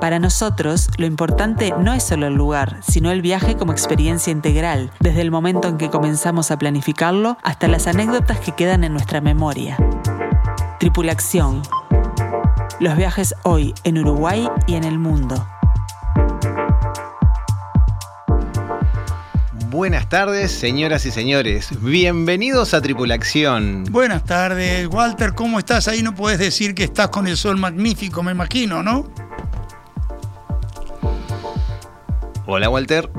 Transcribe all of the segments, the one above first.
Para nosotros, lo importante no es solo el lugar, sino el viaje como experiencia integral, desde el momento en que comenzamos a planificarlo hasta las anécdotas que quedan en nuestra memoria. Tripulación. Los viajes hoy en Uruguay y en el mundo. Buenas tardes, señoras y señores. Bienvenidos a Tripulación. Buenas tardes, Walter, ¿cómo estás? Ahí no puedes decir que estás con el sol magnífico, me imagino, ¿no? Hola, Walter.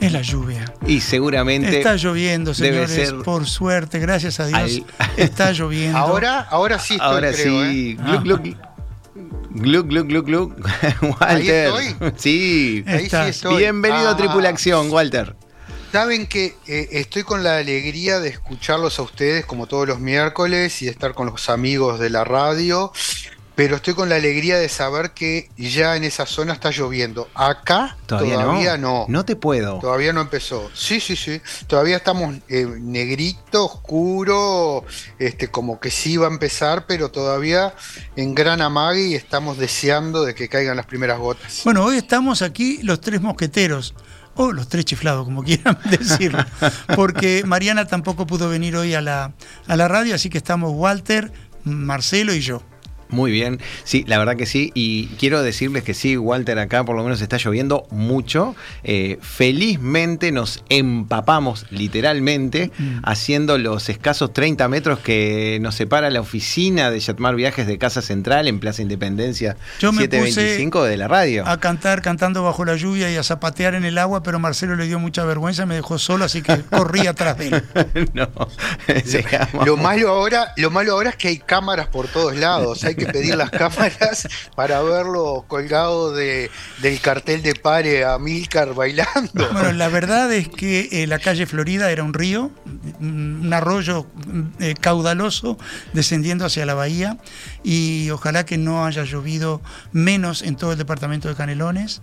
Es la lluvia. Y seguramente. Está lloviendo, debe señores. ser Por suerte, gracias a Dios. al- Está lloviendo. Ahora, ahora sí estoy, Ahora creo, sí. ¿eh? Gluk, gluk. Gluk, gluk, gluk, gluk. Ahí Walter. estoy. Sí. Ahí sí estoy. Bienvenido a Ah, Tripulación, Walter. Saben que eh, estoy con la alegría de escucharlos a ustedes como todos los miércoles y de estar con los amigos de la radio, pero estoy con la alegría de saber que ya en esa zona está lloviendo. Acá Todavía, todavía, no. no. No te puedo. Todavía no empezó. Sí, sí, sí. Todavía estamos eh, negrito, oscuro, este, como que sí va a empezar, pero todavía en gran amague y estamos deseando de que caigan las primeras gotas. Bueno, hoy estamos aquí los tres mosqueteros. O los tres chiflados, como quieran decirlo. Porque Mariana tampoco pudo venir hoy a la, a la radio, así que estamos Walter, Marcelo y yo. Muy bien, sí, la verdad que sí. Y quiero decirles que sí, Walter, acá por lo menos está lloviendo mucho. Eh, felizmente nos empapamos literalmente Mm. haciendo los escasos 30 metros que nos separa la oficina de Yatmar Viajes de Casa Central en Plaza Independencia Yo me 725 de la radio. A cantar cantando bajo la lluvia y a zapatear en el agua, pero Marcelo le dio mucha vergüenza, me dejó solo, así que corrí atrás de él. no. Lo malo ahora, lo malo ahora es que hay cámaras por todos lados. Hay que pedir las cámaras para verlo colgado de, del cartel de pare a Milcar bailando. Bueno, la verdad es que eh, la calle Florida era un río, un un arroyo eh, caudaloso descendiendo hacia la bahía y ojalá que no haya llovido menos en todo el departamento de Canelones,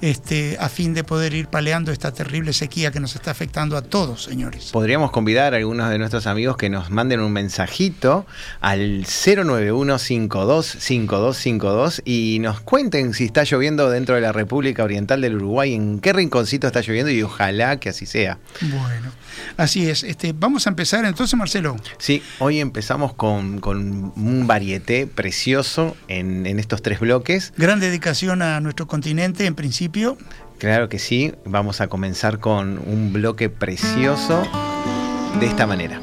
este, a fin de poder ir paleando esta terrible sequía que nos está afectando a todos, señores. Podríamos convidar a algunos de nuestros amigos que nos manden un mensajito al 091-525252 y nos cuenten si está lloviendo dentro de la República Oriental del Uruguay, en qué rinconcito está lloviendo y ojalá que así sea. Bueno, así es. Este, vamos a empezar entonces, Marcelo. Sí, hoy empezamos con, con un varieté precioso en, en estos tres bloques. Gran dedicación a nuestro continente, en principio. Claro que sí, vamos a comenzar con un bloque precioso de esta manera.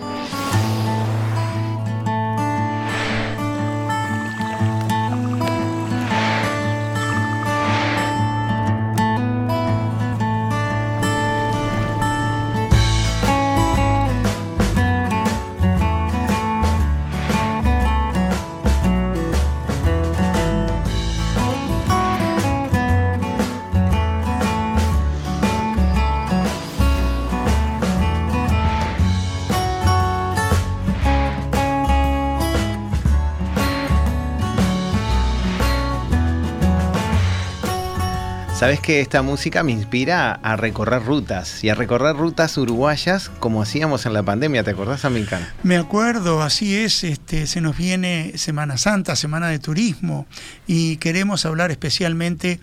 Sabes que esta música me inspira a recorrer rutas y a recorrer rutas uruguayas como hacíamos en la pandemia, ¿te acordás, Amilcar? Me acuerdo, así es, este, se nos viene Semana Santa, Semana de Turismo, y queremos hablar especialmente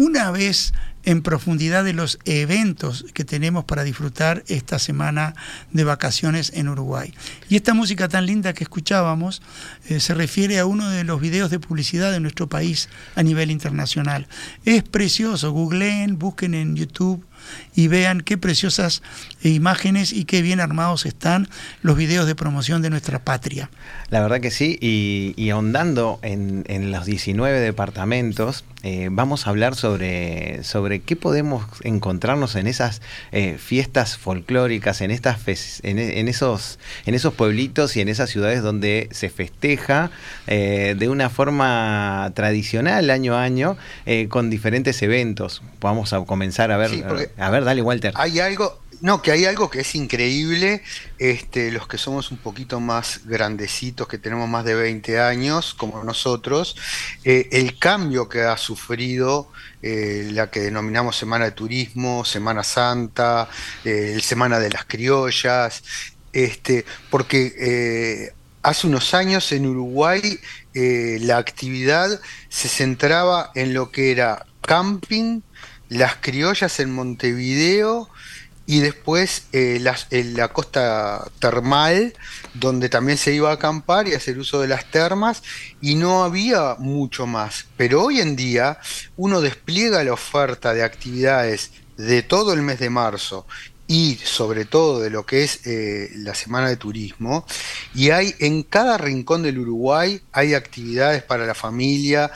una vez en profundidad de los eventos que tenemos para disfrutar esta semana de vacaciones en Uruguay. Y esta música tan linda que escuchábamos eh, se refiere a uno de los videos de publicidad de nuestro país a nivel internacional. Es precioso, googleen, busquen en YouTube y vean qué preciosas imágenes y qué bien armados están los videos de promoción de nuestra patria. La verdad que sí, y, y ahondando en, en los 19 departamentos, eh, vamos a hablar sobre, sobre qué podemos encontrarnos en esas eh, fiestas folclóricas, en, estas fes- en, en esos, en esos pueblitos y en esas ciudades donde se festeja eh, de una forma tradicional año a año eh, con diferentes eventos. Vamos a comenzar a ver, Sí, porque a ver, dale Walter. Hay algo, no, que hay algo que es increíble, este, los que somos un poquito más grandecitos, que tenemos más de 20 años, como nosotros, eh, el cambio que ha sufrido eh, la que denominamos Semana de Turismo, Semana Santa, eh, Semana de las Criollas, este, porque hace unos años en Uruguay la actividad se centraba en lo que era camping, las criollas en Montevideo y después eh, la costa termal, donde también se iba a acampar y hacer uso de las termas, y no había mucho más. Pero hoy en día uno despliega la oferta de actividades de todo el mes de marzo y sobre todo de lo que es eh, la semana de turismo. Y hay en cada rincón del Uruguay hay actividades para la familia.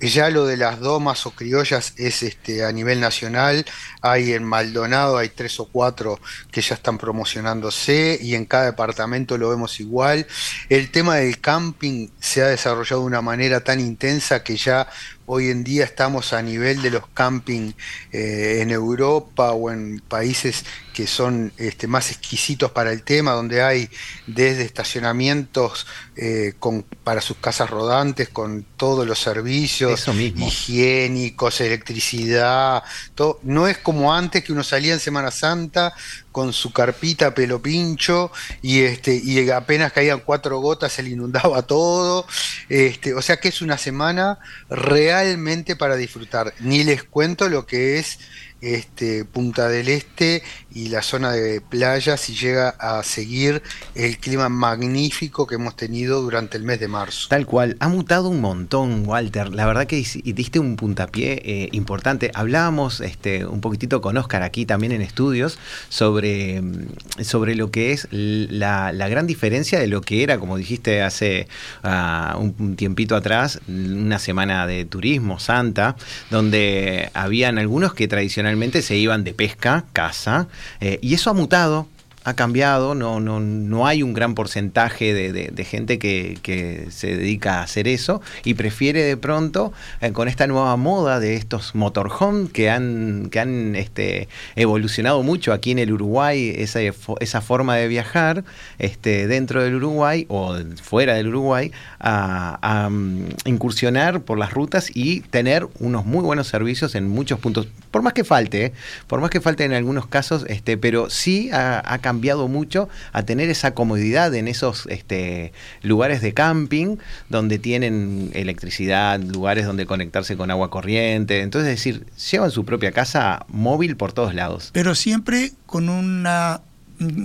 Ya lo de las domas o criollas es este, a nivel nacional. Hay en Maldonado, hay tres o cuatro que ya están promocionándose y en cada departamento lo vemos igual. El tema del camping se ha desarrollado de una manera tan intensa que ya hoy en día estamos a nivel de los camping eh, en Europa o en países que son este, más exquisitos para el tema, donde hay desde estacionamientos eh, con, para sus casas rodantes, con todos los servicios higiénicos, electricidad, todo. no es como antes que uno salía en Semana Santa con su carpita pelo pincho y este y apenas caían cuatro gotas se le inundaba todo. Este o sea que es una semana realmente para disfrutar. Ni les cuento lo que es este, Punta del Este y la zona de playa si llega a seguir el clima magnífico que hemos tenido durante el mes de marzo. Tal cual, ha mutado un montón, Walter. La verdad que diste un puntapié eh, importante. Hablábamos este, un poquitito con Oscar aquí también en estudios sobre, mm, sobre lo que es la, gran diferencia de lo que era, como dijiste hace ah, un tiempito atrás, una semana de turismo santa, donde habían algunos que tradicionalmente se iban de pesca, caza, eh, y eso ha mutado ha cambiado, no, no, no hay un gran porcentaje de, gente que, se dedica a hacer eso y prefiere de pronto, eh, con esta nueva moda de estos motorhome que han, que han este, evolucionado mucho aquí en el Uruguay, esa, esa forma de viajar este, dentro del Uruguay o fuera del Uruguay, a, mm, incursionar por las rutas y tener unos muy buenos servicios en muchos puntos, por más que falte, ¿eh? por más que falte en algunos casos, este, pero sí ha, ha cambiado cambiado mucho a tener esa comodidad en esos este, lugares de camping donde tienen electricidad, lugares donde conectarse con agua corriente. Entonces, es decir, llevan su propia casa móvil por todos lados. Pero siempre con una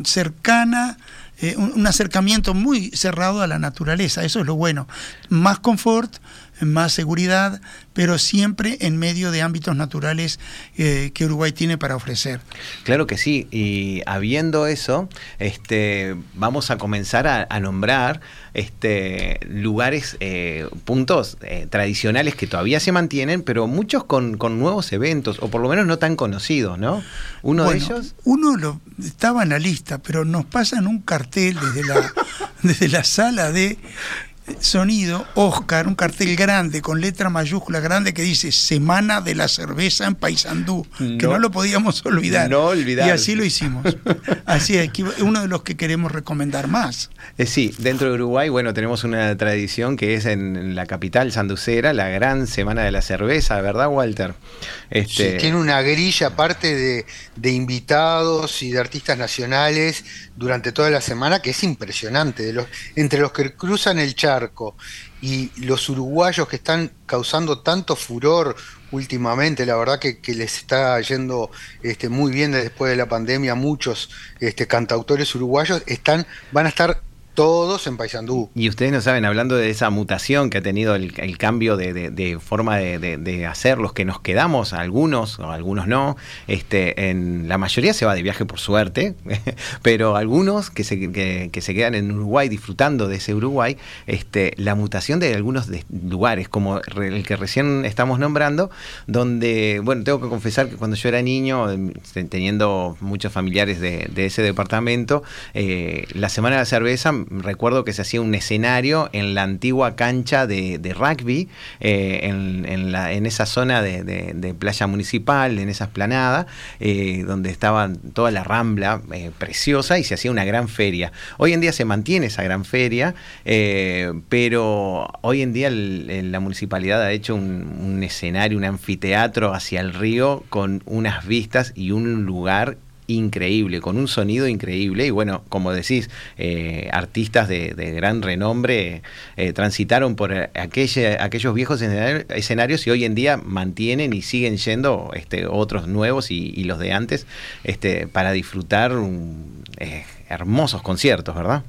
cercana eh, un, acercamiento muy cerrado a la naturaleza, eso es lo bueno. Más confort, más seguridad, pero siempre en medio de ámbitos naturales eh, que Uruguay tiene para ofrecer. Claro que sí, y habiendo eso, este, vamos a comenzar a, nombrar este, lugares, eh, puntos eh, tradicionales que todavía se mantienen, pero muchos con, nuevos eventos, o por lo menos no tan conocidos, ¿no? Uno de ellos... Uno lo, estaba en la lista, pero nos pasan un cartel desde la, desde la sala de sonido, Oscar, un cartel grande con letra mayúscula grande que dice Semana de la Cerveza en Paysandú, que no lo podíamos olvidar. No olvidar. Y así lo hicimos. Así es, uno de los que queremos recomendar más. Eh, sí, dentro de Uruguay, bueno, tenemos una tradición que es en la capital sanducera, la gran Semana de la Cerveza, ¿verdad, Walter? Este... tiene una grilla aparte de, de invitados y de artistas nacionales durante toda la semana que es impresionante. De los, entre los que cruzan el charco y los uruguayos que están causando tanto furor últimamente, la verdad que, les está yendo este, muy bien después de la pandemia, muchos este, cantautores uruguayos están, van a estar todos en Paysandú. Y ustedes no saben, hablando de esa mutación que ha tenido el, cambio de, forma de, hacer, los que nos quedamos, algunos o algunos no, este, en la mayoría se va de viaje por suerte, pero algunos que se, que, se quedan en Uruguay disfrutando de ese Uruguay, este, la mutación de algunos lugares, como el que recién estamos nombrando, donde, bueno, tengo que confesar que cuando yo era niño, em, teniendo muchos familiares de, ese departamento, eh, la Semana de la Cerveza recuerdo que se hacía un escenario en la antigua cancha de, rugby, eh, en, la, en, esa zona de, playa municipal, en esa esplanada, eh, donde estaba toda la rambla preciosa y se hacía una gran feria. Hoy en día se mantiene esa gran feria, pero hoy en día la municipalidad ha hecho un, un escenario, un anfiteatro hacia el río con unas vistas y un lugar increíble, con un sonido increíble y bueno, como decís, eh, artistas de, gran renombre eh, transitaron por aquellos viejos escenarios y hoy en día mantienen y siguen yendo este, otros nuevos y, los de antes este, para disfrutar eh, hermosos conciertos, ¿verdad?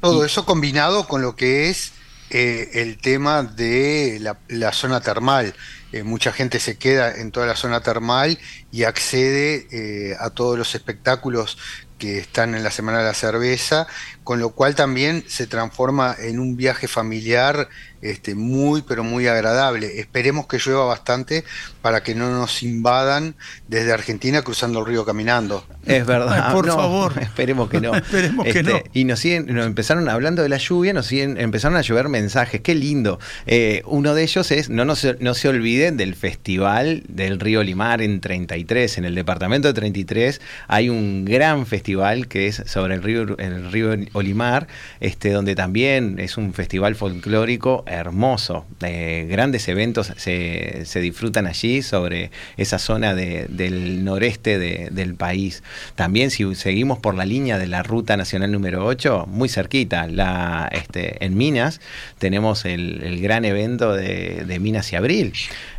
Todo eso combinado con lo que es el tema de la zona termal. Eh, mucha gente se queda en toda la zona termal y accede eh, a todos los espectáculos que están en la Semana de la Cerveza, con lo cual también se transforma en un viaje familiar este, muy, pero muy agradable. Esperemos que llueva bastante para que no nos invadan desde Argentina cruzando el río caminando. Es verdad. por favor. Esperemos que no. esperemos que no. Este, y nos siguen, nos empezaron hablando de la lluvia, nos siguen, empezaron a llover mensajes. Qué lindo. Eh, uno de ellos es, no, no, se, no se olviden del festival del río Limar en 33, en el departamento de 33. Hay un gran festival que es sobre el río, el río Olimar, este, donde también es un festival folclórico hermoso. Eh, grandes eventos se, se, disfrutan allí sobre esa zona del noreste del país. También si seguimos por la línea de la Ruta Nacional número 8, muy cerquita, la, este, en Minas, tenemos el, gran evento de, Minas y Abril.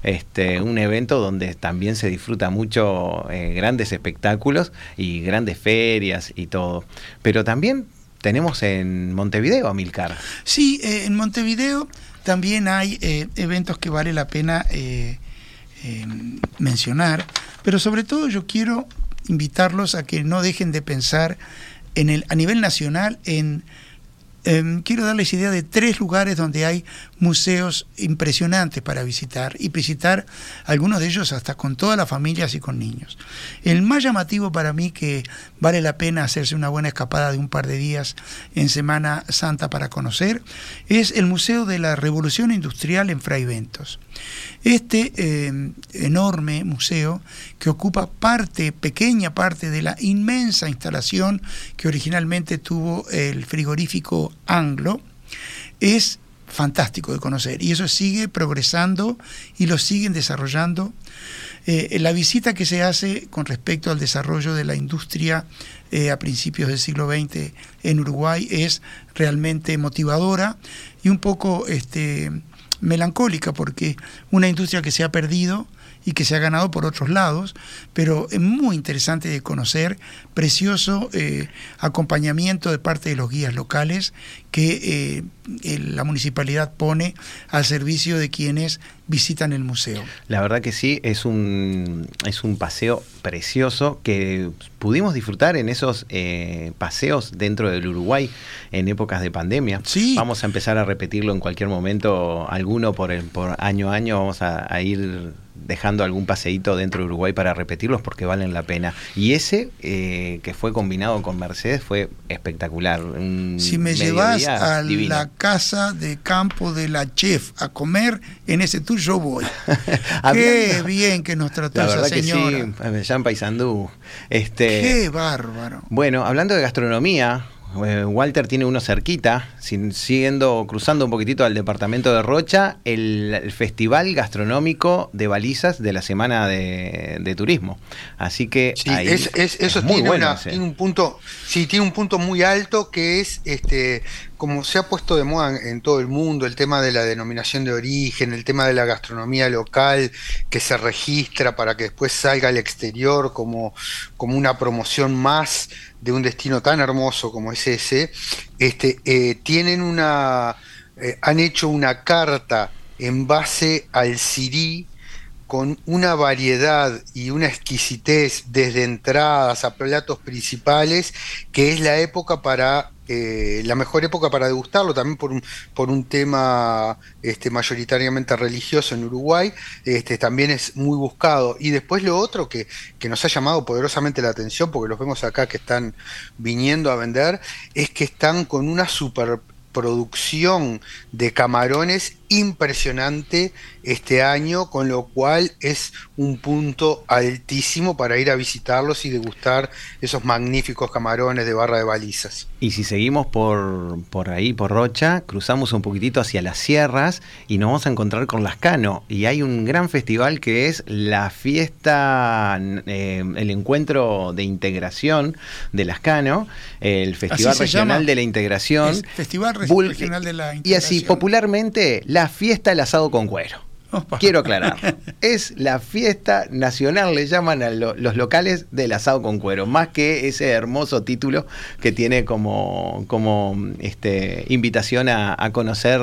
Este, un evento donde también se disfruta mucho eh, grandes espectáculos y grandes ferias y todo. Pero también tenemos en Montevideo, Amilcar. Sí, eh, en Montevideo también hay eh, eventos que vale la pena eh, mencionar, pero sobre todo yo quiero invitarlos a que no dejen de pensar en el, a nivel nacional en Em, quiero darles idea de tres lugares donde hay museos impresionantes para visitar y visitar algunos de ellos hasta con todas las familias y con niños. El más llamativo para mí que vale la pena hacerse una buena escapada de un par de días en Semana Santa para conocer es el Museo de la Revolución Industrial en Fray Ventos. Este em, enorme museo que ocupa parte, pequeña parte de la inmensa instalación que originalmente tuvo el frigorífico anglo, es fantástico de conocer y eso sigue progresando y lo siguen desarrollando. Eh, la visita que se hace con respecto al desarrollo de la industria eh, a principios del siglo XX en Uruguay es realmente motivadora y un poco este, melancólica porque una industria que se ha perdido y que se ha ganado por otros lados, pero es muy interesante de conocer, precioso eh, acompañamiento de parte de los guías locales que eh, la municipalidad pone al servicio de quienes visitan el museo. La verdad que sí, es un, es un paseo precioso que pudimos disfrutar en esos eh, paseos dentro del Uruguay en épocas de pandemia. Sí. Vamos a empezar a repetirlo en cualquier momento, alguno por, el, por año a año, vamos a ir dejando algún paseíto dentro de Uruguay para repetirlos porque valen la pena. Y ese eh, que fue combinado con Mercedes fue espectacular. si me llevas a la casa de campo de la chef a comer en ese tour, yo voy. Qué bien que nos trató la esa señora. Que sí, Paisandú. Este, Qué bárbaro. Bueno, hablando de gastronomía, eh, Walter tiene uno cerquita, siguiendo, cruzando un poquitito al departamento de Rocha, el, Festival Gastronómico de Balizas de la Semana de, Turismo. Así que eso tiene, un punto, sí, tiene un punto muy alto que es este como se ha puesto de moda en todo el mundo, el tema de la denominación de origen, el tema de la gastronomía local que se registra para que después salga al exterior como, como una promoción más de un destino tan hermoso como es ese, este, eh, tienen una, eh, han hecho una carta en base al Siri con una variedad y una exquisitez desde entradas a platos principales, que es la época para eh, la mejor época para degustarlo, también por un, por un tema este, mayoritariamente religioso en Uruguay, este, también es muy buscado. Y después lo otro que, que nos ha llamado poderosamente la atención, porque los vemos acá que están viniendo a vender, es que están con una superproducción de camarones impresionante este año, con lo cual es un punto altísimo para ir a visitarlos y degustar esos magníficos camarones de barra de balizas. Y si seguimos por, por ahí, por Rocha, cruzamos un poquitito hacia las sierras y nos vamos a encontrar con Lascano. Y hay un gran festival que es la fiesta, eh, el encuentro de integración de Lascano, el Festival Regional de la Integración. Festival Regional de la Integración. Y así, popularmente, la fiesta del asado con cuero. Quiero aclarar. Es la fiesta nacional, le llaman a los locales del asado con cuero, más que ese hermoso título que tiene como, como este, invitación a, conocer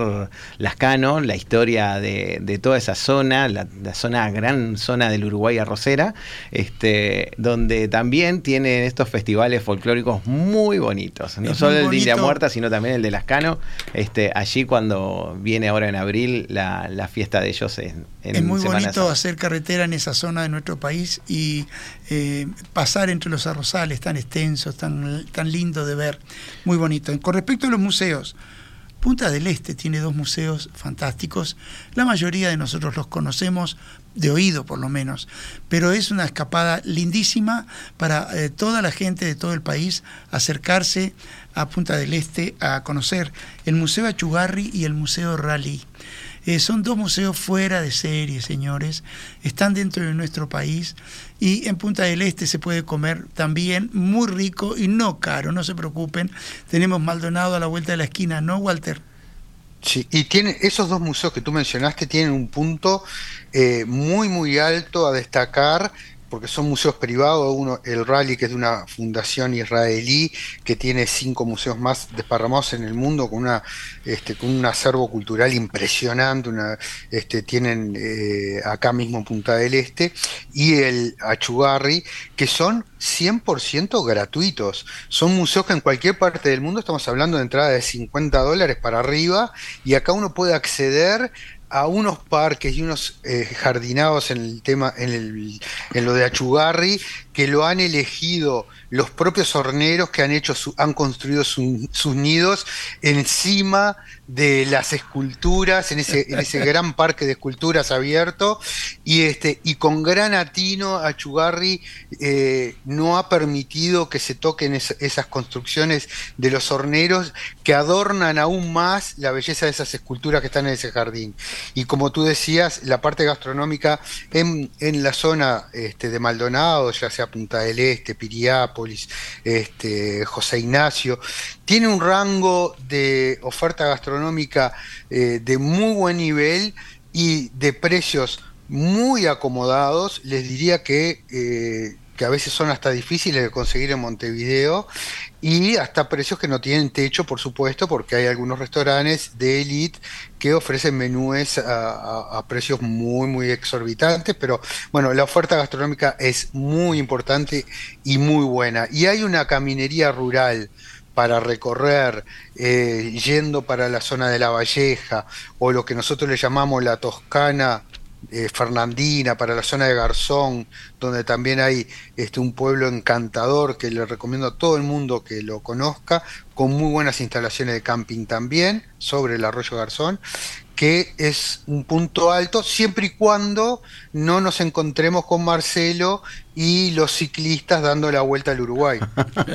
Lascano, la historia de, toda esa zona, la, zona, gran zona del Uruguay arrocera, este, donde también tienen estos festivales folclóricos muy bonitos. No solo el de India Muerta, sino también el de Lascano. Este, allí cuando viene ahora en abril la, la fiesta de ellos es muy bonito hacer carretera en esa zona de nuestro país y eh, pasar entre los arrozales tan extensos, tan, tan lindo de ver, muy bonito. Con respecto a los museos, Punta del Este tiene dos museos fantásticos, la mayoría de nosotros los conocemos de oído por lo menos, pero es una escapada lindísima para eh, toda la gente de todo el país acercarse a Punta del Este a conocer el Museo Achugarri y el Museo Rally. Eh, son dos museos fuera de serie, señores. Están dentro de nuestro país y en Punta del Este se puede comer también muy rico y no caro, no se preocupen. Tenemos Maldonado a la vuelta de la esquina, ¿no, Walter? Sí, y tiene, esos dos museos que tú mencionaste tienen un punto eh, muy, muy alto a destacar porque son museos privados, uno, el Rally, que es de una fundación israelí, que tiene cinco museos más desparramados en el mundo, con una este, con un acervo cultural impresionante, una, este, tienen eh, acá mismo en Punta del Este, y el Achugarri, que son 100% gratuitos. Son museos que en cualquier parte del mundo estamos hablando de entrada de 50 dólares para arriba, y acá uno puede acceder a unos parques y unos eh, jardinados en el tema, en, el, en lo de Achugarri, que lo han elegido los propios horneros que han hecho han construido sus nidos encima de las esculturas en ese, en ese gran parque de esculturas abierto. Y este y con gran atino Achugarri eh, no ha permitido que se toquen esas construcciones de los horneros que adornan aún más la belleza de esas esculturas que están en ese jardín. Y como tú decías la parte gastronómica en, en la zona este, de Maldonado ya sea Punta del Este Este, José Ignacio. Tiene un rango de oferta gastronómica eh, de muy buen nivel y de precios muy acomodados. Les diría que eh, que a veces son hasta difíciles de conseguir en Montevideo y hasta precios que no tienen techo, por supuesto, porque hay algunos restaurantes de élite que ofrecen menúes a, precios muy, muy exorbitantes, pero bueno, la oferta gastronómica es muy importante y muy buena. Y hay una caminería rural para recorrer eh, yendo para la zona de la Valleja o lo que nosotros le llamamos la Toscana eh, Fernandina, para la zona de Garzón, donde también hay este, un pueblo encantador que le recomiendo a todo el mundo que lo conozca, con muy buenas instalaciones de camping también sobre el arroyo Garzón, que es un punto alto, siempre y cuando no nos encontremos con Marcelo y los ciclistas dando la vuelta al Uruguay.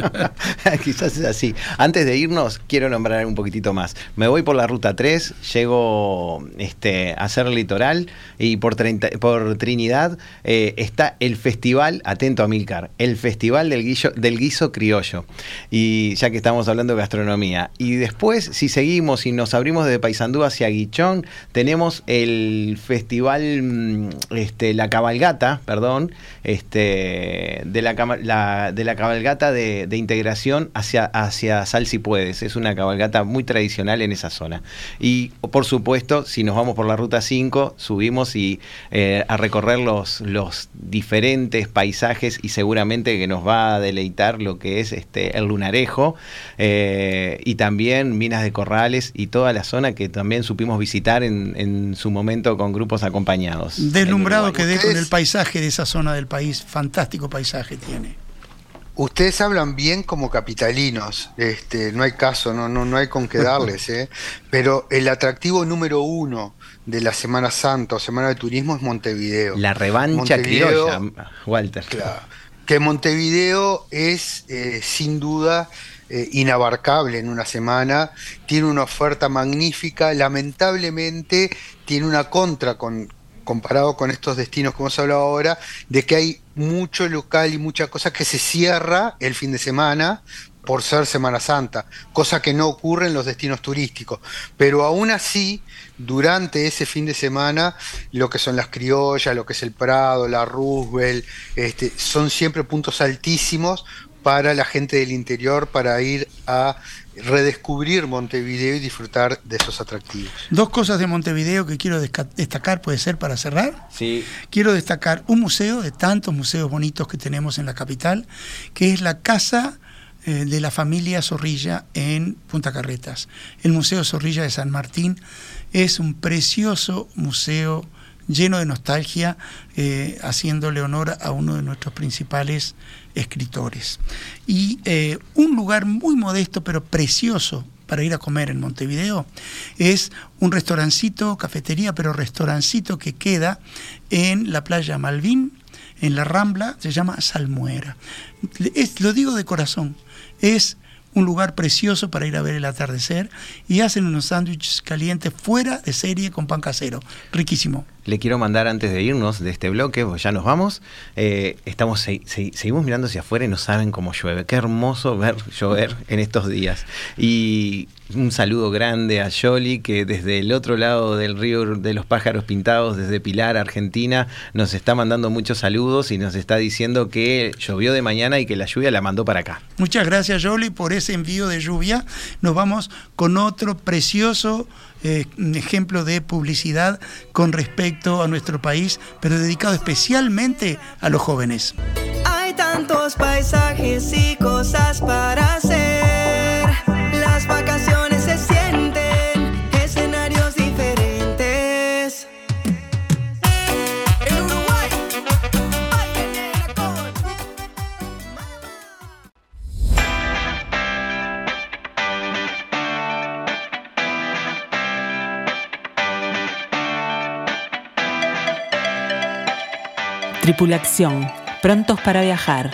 Quizás es así. Antes de irnos, quiero nombrar un poquitito más. Me voy por la ruta 3, llego este, a hacer litoral y por, por Trinidad eh, está el festival, atento a Milcar, el festival del guiso, del guiso criollo. Y ya que estamos hablando de gastronomía. Y después, si seguimos y nos abrimos de Paysandú hacia Guichón, tenemos el festival, mm, este, la cabalgata, perdón, este, de, la, de la cabalgata de, integración hacia, hacia Sal si puedes. Es una cabalgata muy tradicional en esa zona. Y por supuesto, si nos vamos por la ruta 5, subimos y eh, a recorrer los, los diferentes paisajes y seguramente que nos va a deleitar lo que es este el lunarejo eh, y también Minas de Corrales y toda la zona que también supimos visitar en, en su momento con grupos acompañados. Deslumbrado quedé con el paisaje de esa zona del país, fantástico paisaje tiene. Ustedes hablan bien como capitalinos, este, no hay caso, no, no, no hay con qué darles, ¿eh? pero el atractivo número uno de la Semana Santa o Semana de Turismo es Montevideo. La revancha criolla, Walter. que Montevideo es eh, sin duda eh, inabarcable en una semana, tiene una oferta magnífica, lamentablemente tiene una contra con, comparado con estos destinos que hemos hablado ahora, de que hay mucho local y mucha cosa que se cierra el fin de semana por ser Semana Santa, cosa que no ocurre en los destinos turísticos. Pero aún así, durante ese fin de semana, lo que son las criollas, lo que es el Prado, la Roosevelt, este, son siempre puntos altísimos para la gente del interior para ir a redescubrir Montevideo y disfrutar de esos atractivos. Dos cosas de Montevideo que quiero destacar, puede ser para cerrar. Sí. Quiero destacar un museo de tantos museos bonitos que tenemos en la capital, que es la Casa eh, de la Familia Zorrilla en Punta Carretas. El Museo Zorrilla de San Martín es un precioso museo lleno de nostalgia, eh, haciéndole honor a uno de nuestros principales escritores. Y eh, un lugar muy modesto pero precioso para ir a comer en Montevideo es un restaurancito, cafetería, pero restaurancito que queda en la playa Malvin, en la Rambla, se llama Salmuera. lo digo de corazón, es un lugar precioso para ir a ver el atardecer y hacen unos sándwiches calientes fuera de serie con pan casero. Riquísimo le quiero mandar antes de irnos de este bloque, pues ya nos vamos. Eh, estamos, seguimos mirando hacia afuera y no saben cómo llueve. Qué hermoso ver llover en estos días. Y un saludo grande a Yoli, que desde el otro lado del río de los pájaros pintados, desde Pilar, Argentina, nos está mandando muchos saludos y nos está diciendo que llovió de mañana y que la lluvia la mandó para acá. Muchas gracias, Yoli, por ese envío de lluvia. Nos vamos con otro precioso eh, ejemplo de publicidad con respecto a nuestro país, pero dedicado especialmente a los jóvenes. Hay tantos paisajes y cosas para hacer. Tripulación, prontos para viajar.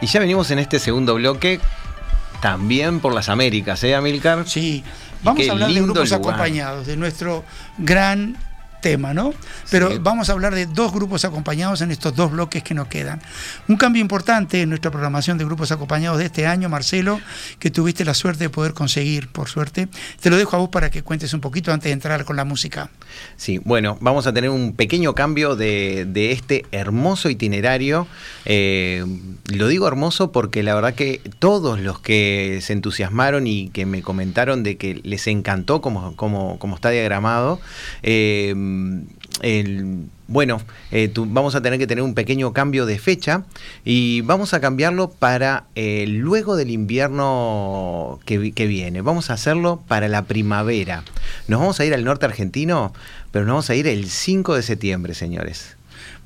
Y ya venimos en este segundo bloque también por las Américas, ¿eh, Amilcar? Sí, vamos a hablar de grupos acompañados, de nuestro gran tema, ¿no? Pero vamos a hablar de dos grupos acompañados en estos dos bloques que nos quedan. Un cambio importante en nuestra programación de grupos acompañados de este año, Marcelo, que tuviste la suerte de poder conseguir, por suerte. Te lo dejo a vos para que cuentes un poquito antes de entrar con la música. Sí, bueno, vamos a tener un pequeño cambio de, este hermoso itinerario. Eh, lo digo hermoso porque la verdad que todos los que se entusiasmaron y que me comentaron de que les encantó como, como, como está diagramado, eh, bueno, eh, vamos a tener que tener un pequeño cambio de fecha y vamos a cambiarlo para eh, luego del invierno que, viene. Vamos a hacerlo para la primavera. Nos vamos a ir al norte argentino, pero nos vamos a ir el 5 de septiembre, señores.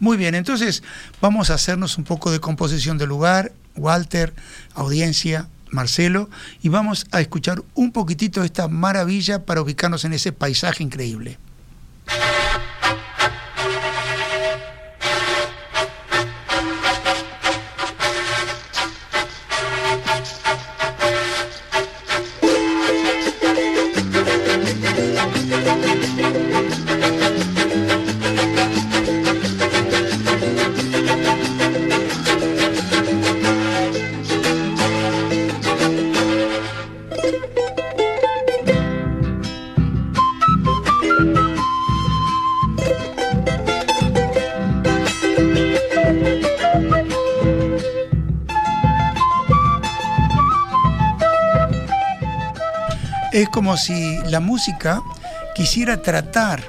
Muy bien, entonces vamos a hacernos un poco de composición de lugar, Walter, audiencia, Marcelo, y vamos a escuchar un poquitito de esta maravilla para ubicarnos en ese paisaje increíble. Si la música quisiera tratar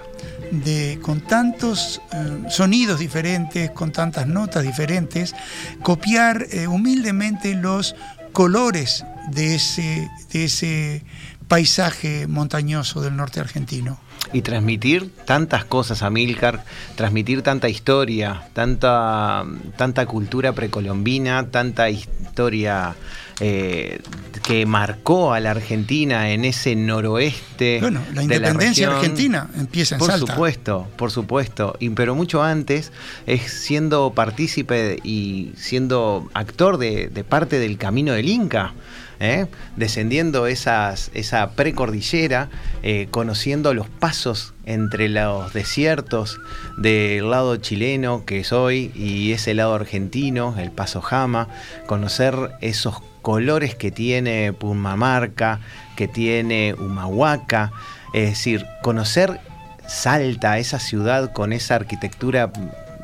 de, con tantos eh, sonidos diferentes, con tantas notas diferentes, copiar eh, humildemente los colores de ese, de ese paisaje montañoso del norte argentino. Y transmitir tantas cosas a Milcar, transmitir tanta historia, tanta, tanta cultura precolombina, tanta historia eh, que marcó a la Argentina en ese noroeste. Bueno, la independencia argentina empieza en por Salta. Por supuesto, por supuesto. Y, pero mucho antes es siendo partícipe y siendo actor de, de parte del camino del Inca. ¿Eh? descendiendo esas, esa precordillera, eh, conociendo los pasos entre los desiertos del lado chileno que soy y ese lado argentino, el Paso Jama, conocer esos colores que tiene Pumamarca, que tiene Humahuaca, es decir, conocer Salta, esa ciudad con esa arquitectura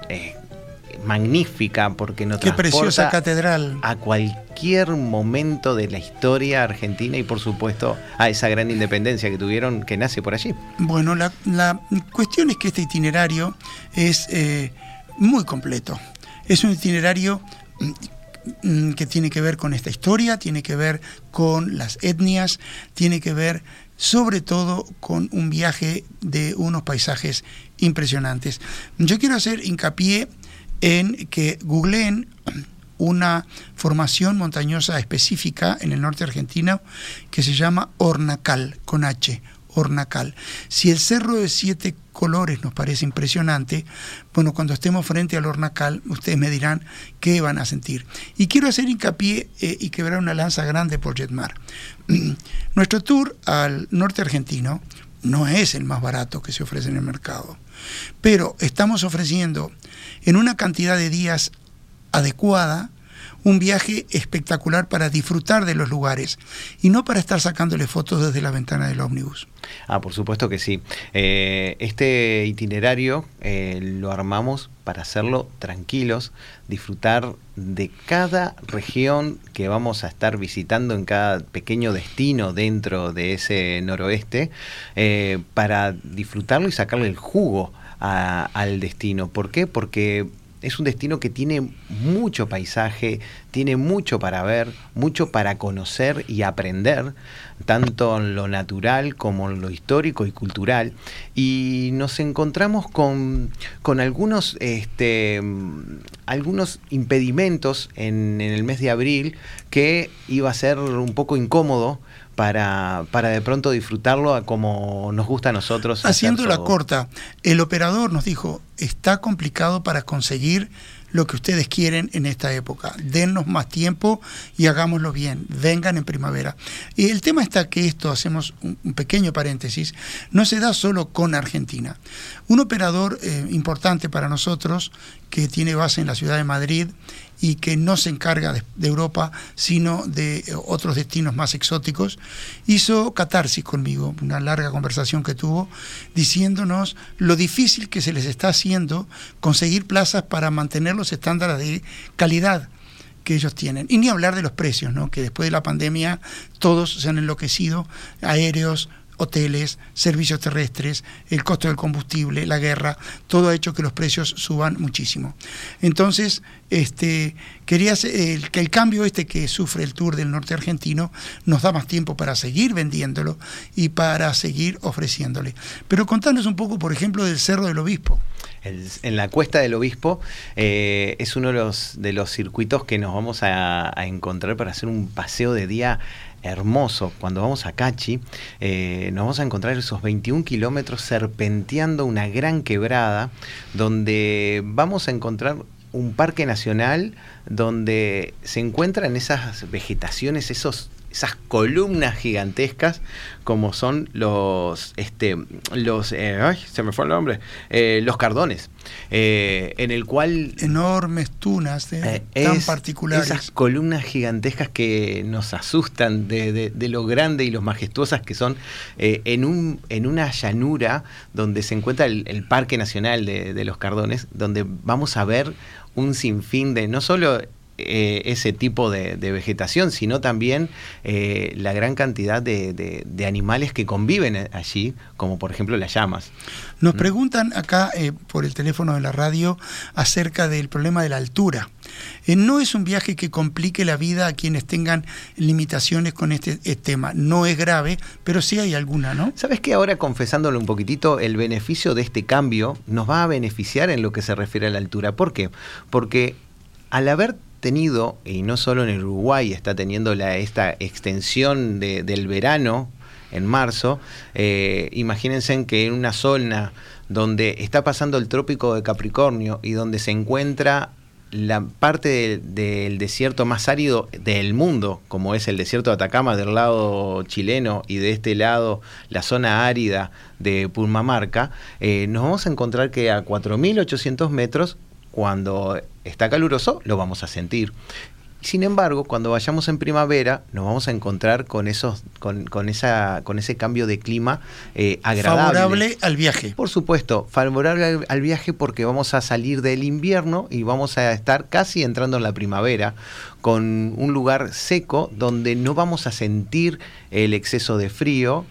eh, magnífica porque nos Qué preciosa catedral. a cualquier momento de la historia argentina y por supuesto a esa gran independencia que tuvieron que nace por allí. Bueno, la, la cuestión es que este itinerario es eh, muy completo. Es un itinerario mm, que tiene que ver con esta historia, tiene que ver con las etnias, tiene que ver sobre todo con un viaje de unos paisajes impresionantes. Yo quiero hacer hincapié en que googleen una formación montañosa específica en el norte argentino que se llama Hornacal, con H, Hornacal. Si el cerro de siete colores nos parece impresionante, bueno, cuando estemos frente al Hornacal, ustedes me dirán qué van a sentir. Y quiero hacer hincapié eh, y quebrar una lanza grande por Jetmar. Nuestro tour al norte argentino no es el más barato que se ofrece en el mercado, pero estamos ofreciendo en una cantidad de días adecuada un viaje espectacular para disfrutar de los lugares y no para estar sacándole fotos desde la ventana del ómnibus. Ah, por supuesto que sí. Eh, este itinerario eh, lo armamos para hacerlo tranquilos, disfrutar de cada región que vamos a estar visitando en cada pequeño destino dentro de ese noroeste, eh, para disfrutarlo y sacarle el jugo al destino. ¿Por qué? Porque es un destino que tiene mucho paisaje, tiene mucho para ver, mucho para conocer y aprender, tanto en lo natural como en lo histórico y cultural. Y nos encontramos con, con algunos, este, algunos impedimentos en, en el mes de abril que iba a ser un poco incómodo para, para de pronto disfrutarlo a como nos gusta a nosotros. Haciéndola corta, el operador nos dijo, está complicado para conseguir lo que ustedes quieren en esta época. Dennos más tiempo y hagámoslo bien. Vengan en primavera. Y el tema está que esto, hacemos un pequeño paréntesis, no se da solo con Argentina. Un operador eh, importante para nosotros, que tiene base en la ciudad de Madrid, y que no se encarga de, Europa, sino de eh, otros destinos más exóticos, hizo catarsis conmigo, una larga conversación que tuvo, diciéndonos lo difícil que se les está haciendo conseguir plazas para mantener los estándares de calidad que ellos tienen. Y ni hablar de los precios, ¿no? que después de la pandemia todos se han enloquecido, aéreos, hoteles, servicios terrestres, el costo del combustible, la guerra, todo ha hecho que los precios suban muchísimo. Entonces, este, quería el, que el cambio este que sufre el Tour del norte argentino nos da más tiempo para seguir vendiéndolo y para seguir ofreciéndole. Pero contanos un poco, por ejemplo, del Cerro del Obispo. En la Cuesta del Obispo eh, es uno de los, de los circuitos que nos vamos a encontrar para hacer un paseo de día hermoso. Cuando vamos a Cachi, eh, nos vamos a encontrar esos 21 kilómetros serpenteando una gran quebrada, donde vamos a encontrar un parque nacional donde se encuentran esas vegetaciones, esos esas columnas gigantescas como son los este los eh, ay, se me fue el nombre eh, los cardones eh, en el cual enormes tunas tan particulares. esas columnas gigantescas que nos asustan de, de, de lo grande y lo majestuosas que son en un en una llanura donde se encuentra el, el parque nacional de, de los cardones donde vamos a ver un sinfín de no solo eh, ese tipo de, vegetación, sino también eh, la gran cantidad de, animales que conviven allí, como por ejemplo las llamas. Nos mm. preguntan acá eh, por el teléfono de la radio acerca del problema de la altura. no es un viaje que complique la vida a quienes tengan limitaciones con este, tema. No es grave, pero sí hay alguna, ¿no? ¿Sabes que ahora, confesándolo un poquitito, el beneficio de este cambio nos va a beneficiar en lo que se refiere a la altura? ¿Por qué? Porque al haber tenido, y no solo en el Uruguay, está teniendo esta extensión del verano en marzo, eh, imagínense que en una zona donde está pasando el trópico de Capricornio y donde se encuentra la parte del, desierto más árido del mundo, como es el desierto de Atacama del lado chileno y de este lado la zona árida de Purmamarca, eh, nos vamos a encontrar que a 4.800 metros cuando está caluroso, lo vamos a sentir. Sin embargo, cuando vayamos en primavera, nos vamos a encontrar con esos, con, esa, con ese cambio de clima eh, agradable. Favorable al viaje. Por supuesto, favorable al, viaje porque vamos a salir del invierno y vamos a estar casi entrando en la primavera, con un lugar seco donde no vamos a sentir el exceso de frío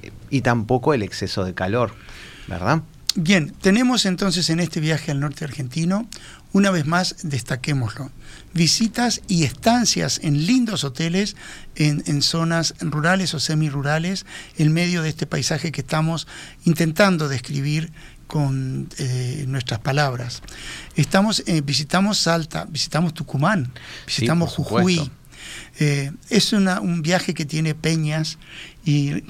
eh, y tampoco el exceso de calor, ¿verdad? Bien, tenemos entonces en este viaje al norte argentino, una vez más, destaquémoslo, visitas y estancias en lindos hoteles, en, zonas rurales o semirurales, en medio de este paisaje que estamos intentando describir con eh, nuestras palabras. Estamos, eh, visitamos Salta, visitamos Tucumán, visitamos Jujuy. Eh, es un viaje que tiene peñas y,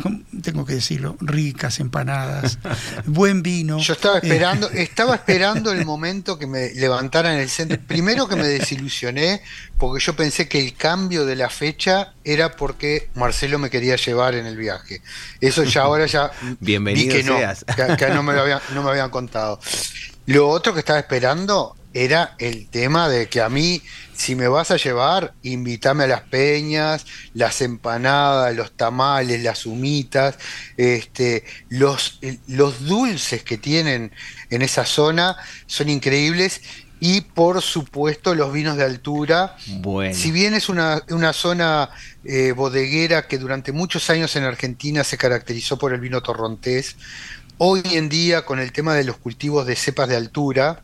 tengo que decirlo, ricas empanadas, buen vino. Yo estaba esperando, estaba esperando el momento que me levantaran el centro. Primero que me desilusioné, porque yo pensé que el cambio de la fecha era porque Marcelo me quería llevar en el viaje. Eso ya ahora ya Bienvenido vi que no, Que, no, me no me habían contado. Lo otro que estaba esperando era el tema de que a mí si me vas a llevar, invítame a las peñas, las empanadas, los tamales, las humitas, este, los, los dulces que tienen en esa zona son increíbles y por supuesto los vinos de altura. Bueno. Si bien es una, zona eh, bodeguera que durante muchos años en Argentina se caracterizó por el vino torrontés, hoy en día con el tema de los cultivos de cepas de altura,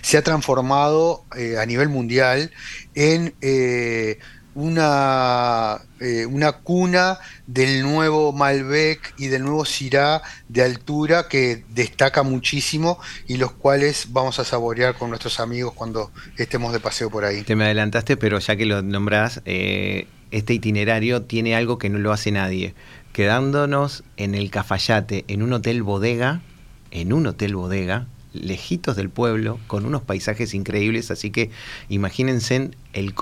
se ha transformado eh, a nivel mundial en eh, una, eh, una cuna del nuevo Malbec y del nuevo Syrah de altura que destaca muchísimo y los cuales vamos a saborear con nuestros amigos cuando estemos de paseo por ahí. Te me adelantaste, pero ya que lo nombrás, este itinerario tiene algo que no lo hace nadie. Quedándonos en el Cafayate, en un hotel bodega, en un hotel bodega, lejitos del pueblo, con unos paisajes increíbles, así que imagínense el,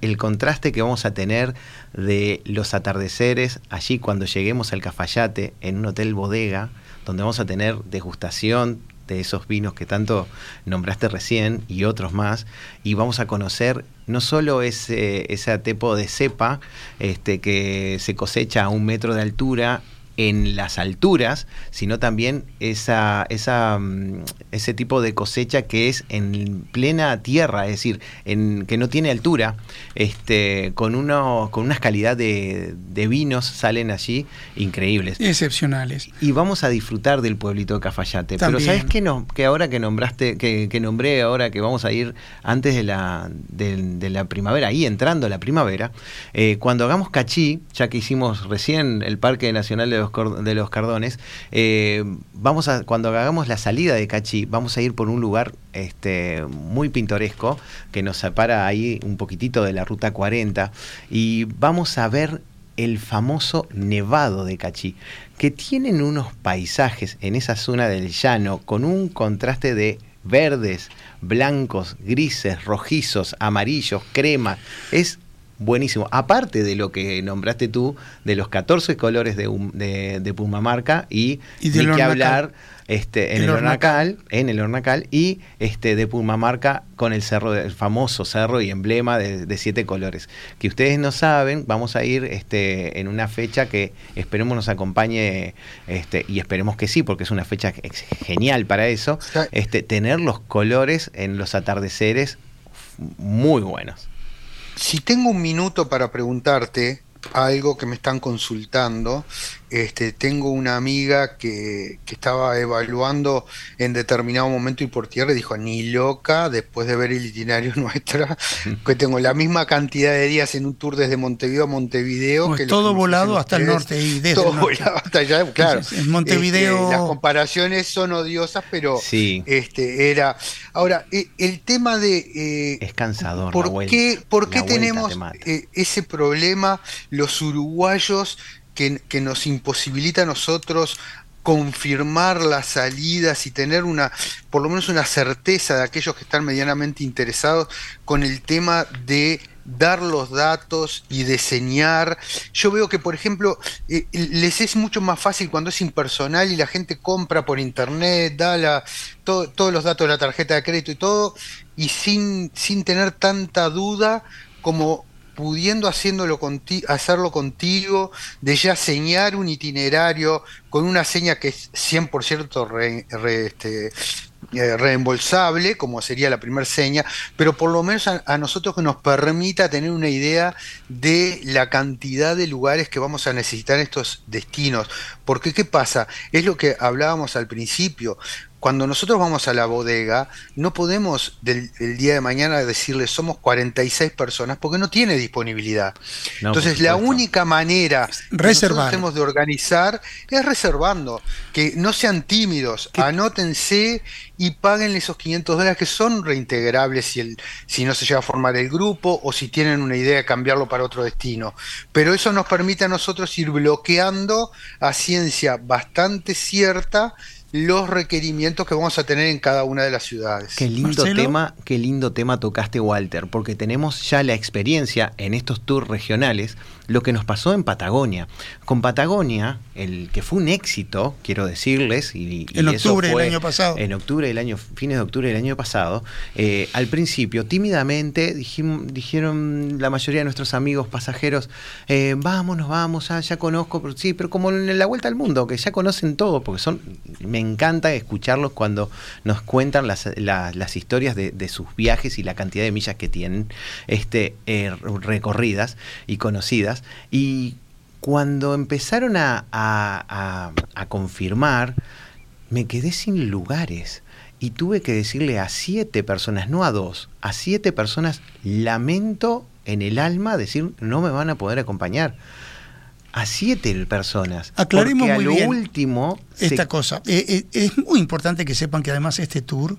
el contraste que vamos a tener de los atardeceres allí cuando lleguemos al Cafayate, en un hotel bodega, donde vamos a tener degustación de esos vinos que tanto nombraste recién y otros más, y vamos a conocer no solo ese, ese de cepa este, que se cosecha a un metro de altura en las alturas, sino también esa, esa, mm, ese tipo de cosecha que es en plena tierra, es decir, en, que no tiene altura, este, con, uno, con unas calidad de, vinos salen allí increíbles. Excepcionales. Y vamos a disfrutar del pueblito de Cafayate. Pero ¿sabes qué, no, que ahora que nombraste, que, que, nombré ahora que vamos a ir antes de la, de, la primavera, ahí entrando la primavera, eh, cuando hagamos cachí, ya que hicimos recién el Parque Nacional de los de los Cardones, eh, vamos a, cuando hagamos la salida de Cachi, vamos a ir por un lugar este, muy pintoresco que nos separa ahí un poquitito de la ruta 40 y vamos a ver el famoso Nevado de Cachi, que tienen unos paisajes en esa zona del llano con un contraste de verdes, blancos, grises, rojizos, amarillos, crema. Es buenísimo. Aparte de lo que nombraste tú, de los 14 colores de, de, de Pumamarca y, y de que hablar este, en el, Hornacal, en el Hornacal y este, de Pumamarca con el cerro, el famoso cerro y emblema de, siete colores. Que ustedes no saben, vamos a ir este, en una fecha que esperemos nos acompañe este, y esperemos que sí, porque es una fecha genial para eso, este, tener los colores en los atardeceres muy buenos. Si tengo un minuto para preguntarte algo que me están consultando, este, tengo una amiga que, que, estaba evaluando en determinado momento y por tierra y dijo, ni loca, después de ver el itinerario nuestra, que tengo la misma cantidad de días en un tour desde Montevideo a Montevideo. Pues que todo volado hasta el norte y desde Todo el norte. volado hasta allá, claro. En Montevideo... Este, las comparaciones son odiosas, pero Sí. este, era... Ahora, eh, el tema de... eh, Es cansador. la ¿Por vuelta. qué, por qué tenemos te eh, ese problema los uruguayos que, nos imposibilita a nosotros confirmar las salidas y tener una, por lo menos una certeza de aquellos que están medianamente interesados con el tema de dar los datos y diseñar. Yo veo que, por ejemplo, eh, les es mucho más fácil cuando es impersonal y la gente compra por internet, da la, todo- todos los datos de la tarjeta de crédito y todo, y sin, sin tener tanta duda como pudiendo haciéndolo conti- hacerlo contigo, de ya señar un itinerario con una seña que es 100% re- este, eh, reembolsable, como sería la primera seña, pero por lo menos a, a nosotros que nos permita tener una idea de la cantidad de lugares que vamos a necesitar en estos destinos. Porque, ¿qué pasa? Es lo que hablábamos al principio. Cuando nosotros vamos a la bodega, no podemos del, el día de mañana decirle somos 46 personas porque no tiene disponibilidad. No, Entonces, la única manera que nosotros tenemos de organizar es reservando. Que no sean tímidos, anótense y paguen esos 500 dólares que son reintegrables si, el, si no se llega a formar el grupo o si tienen una idea de cambiarlo para otro destino. Pero eso nos permite a nosotros ir bloqueando a ciencia bastante cierta los requerimientos que vamos a tener en cada una de las ciudades. Qué lindo Marcelo. tema, qué lindo tema tocaste, Walter, porque tenemos ya la experiencia en estos tours regionales, lo que nos pasó en Patagonia. Con Patagonia, el que fue un éxito, quiero decirles, y, y En eso octubre del fue año pasado. En octubre del año, fines de octubre del año pasado, eh, al principio, tímidamente, dijim- dijeron la mayoría de nuestros amigos pasajeros, eh, vámonos, vamos, ah, ya conozco, pero sí, pero como en la vuelta al mundo, que ya conocen todo, porque son, me encanta escucharlos cuando nos cuentan las, la- las historias de, de sus viajes y la cantidad de millas que tienen este, eh, recorridas y conocidas. Y cuando empezaron a, a- a- a confirmar, me quedé sin lugares. Y tuve que decirle a siete personas, no a dos, a siete personas, lamento en el alma decir no me van a poder acompañar. A siete personas. Aclaremos porque a muy lo bien último se- esta cosa. Eh, eh, es muy importante que sepan que además este tour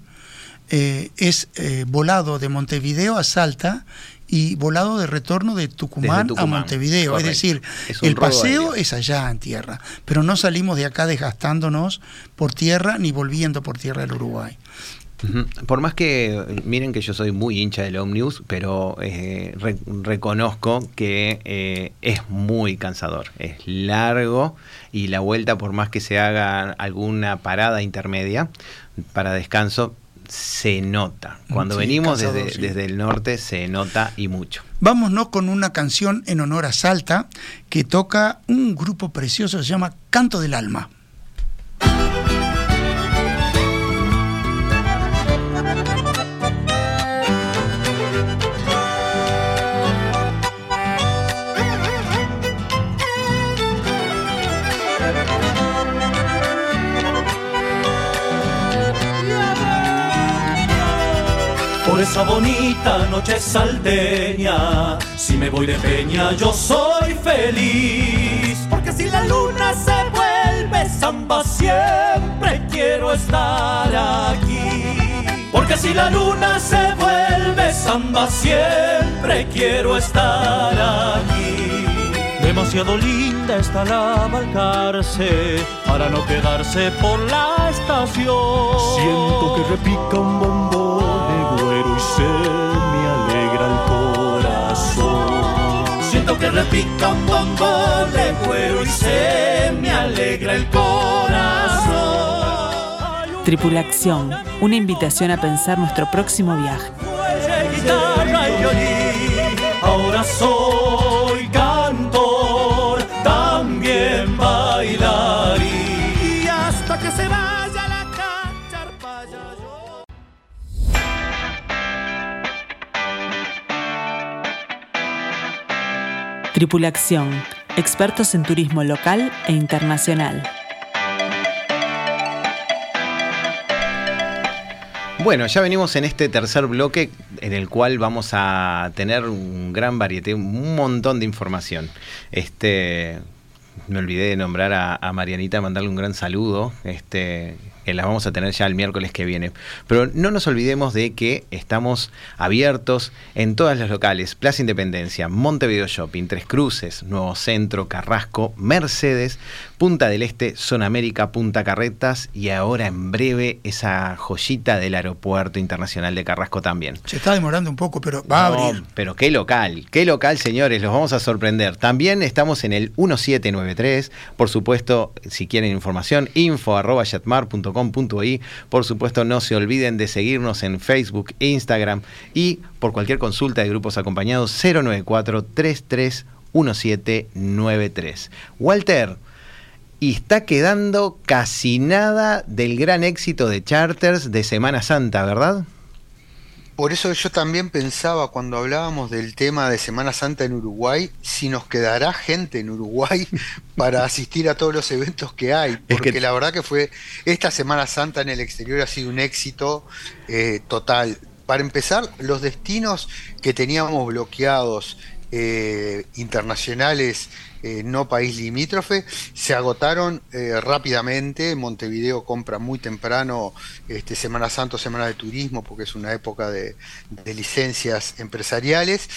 eh, es volado de Montevideo a Salta y volado de retorno de Tucumán, a Montevideo. correcto. Es decir, Es el paseo es allá en tierra, pero no salimos de acá desgastándonos por tierra ni volviendo por tierra del Uruguay. Por más que, eh, miren que yo soy muy hincha del Omnibus, pero eh, re- reconozco que eh, es muy cansador, es largo y la vuelta, por más que se haga alguna parada intermedia para descanso, se nota. Cuando Sí, venimos desde, sí. desde el norte, se nota y mucho. Vámonos con una canción en honor a Salta que toca un grupo precioso que se llama Canto del Alma. Esa bonita noche salteña, si me voy de peña yo soy feliz. Porque si la luna se vuelve samba siempre quiero estar aquí. Porque si la luna se vuelve samba siempre quiero estar aquí. Demasiado linda está la Balcarce para no quedarse por la estación. Siento que repica un bombón se me alegra el corazón. Siento que repica un bombón de güero y se me alegra el corazón. Tripulación, una invitación a pensar nuestro próximo viaje. Tripulación, expertos en turismo local e internacional. Bueno, ya venimos en este tercer bloque en el cual vamos a tener un gran variedad, un montón de información. Este, me olvidé de nombrar a, a Marianita, mandarle un gran saludo. Este, que las vamos a tener ya el miércoles que viene. Pero no nos olvidemos de que estamos abiertos en todas los locales, Plaza Independencia, Montevideo Shopping, Tres Cruces, Nuevo Centro, Carrasco, Mercedes, Punta del Este, Zona América, Punta Carretas y ahora en breve esa joyita del Aeropuerto Internacional de Carrasco también. Se está demorando un poco, pero va a abrir. Pero qué local, qué local, señores, los vamos a sorprender. También estamos en el 1793, por supuesto, si quieren información, info arroba por supuesto, no se olviden de seguirnos en Facebook, Instagram y por cualquier consulta de grupos acompañados 094 331793. Walter, y está quedando casi nada del gran éxito de charters de Semana Santa, ¿verdad? Por eso yo también pensaba cuando hablábamos del tema de Semana Santa en Uruguay, si nos quedará gente en Uruguay para asistir a todos los eventos que hay. Porque la verdad que fue, esta Semana Santa en el exterior ha sido un éxito eh, total. Para empezar, los destinos que teníamos bloqueados eh, internacionales eh, no país limítrofe, se agotaron eh, rápidamente. Montevideo compra muy temprano este, Semana Santo, Semana de Turismo, porque es una época de, de licencias empresariales.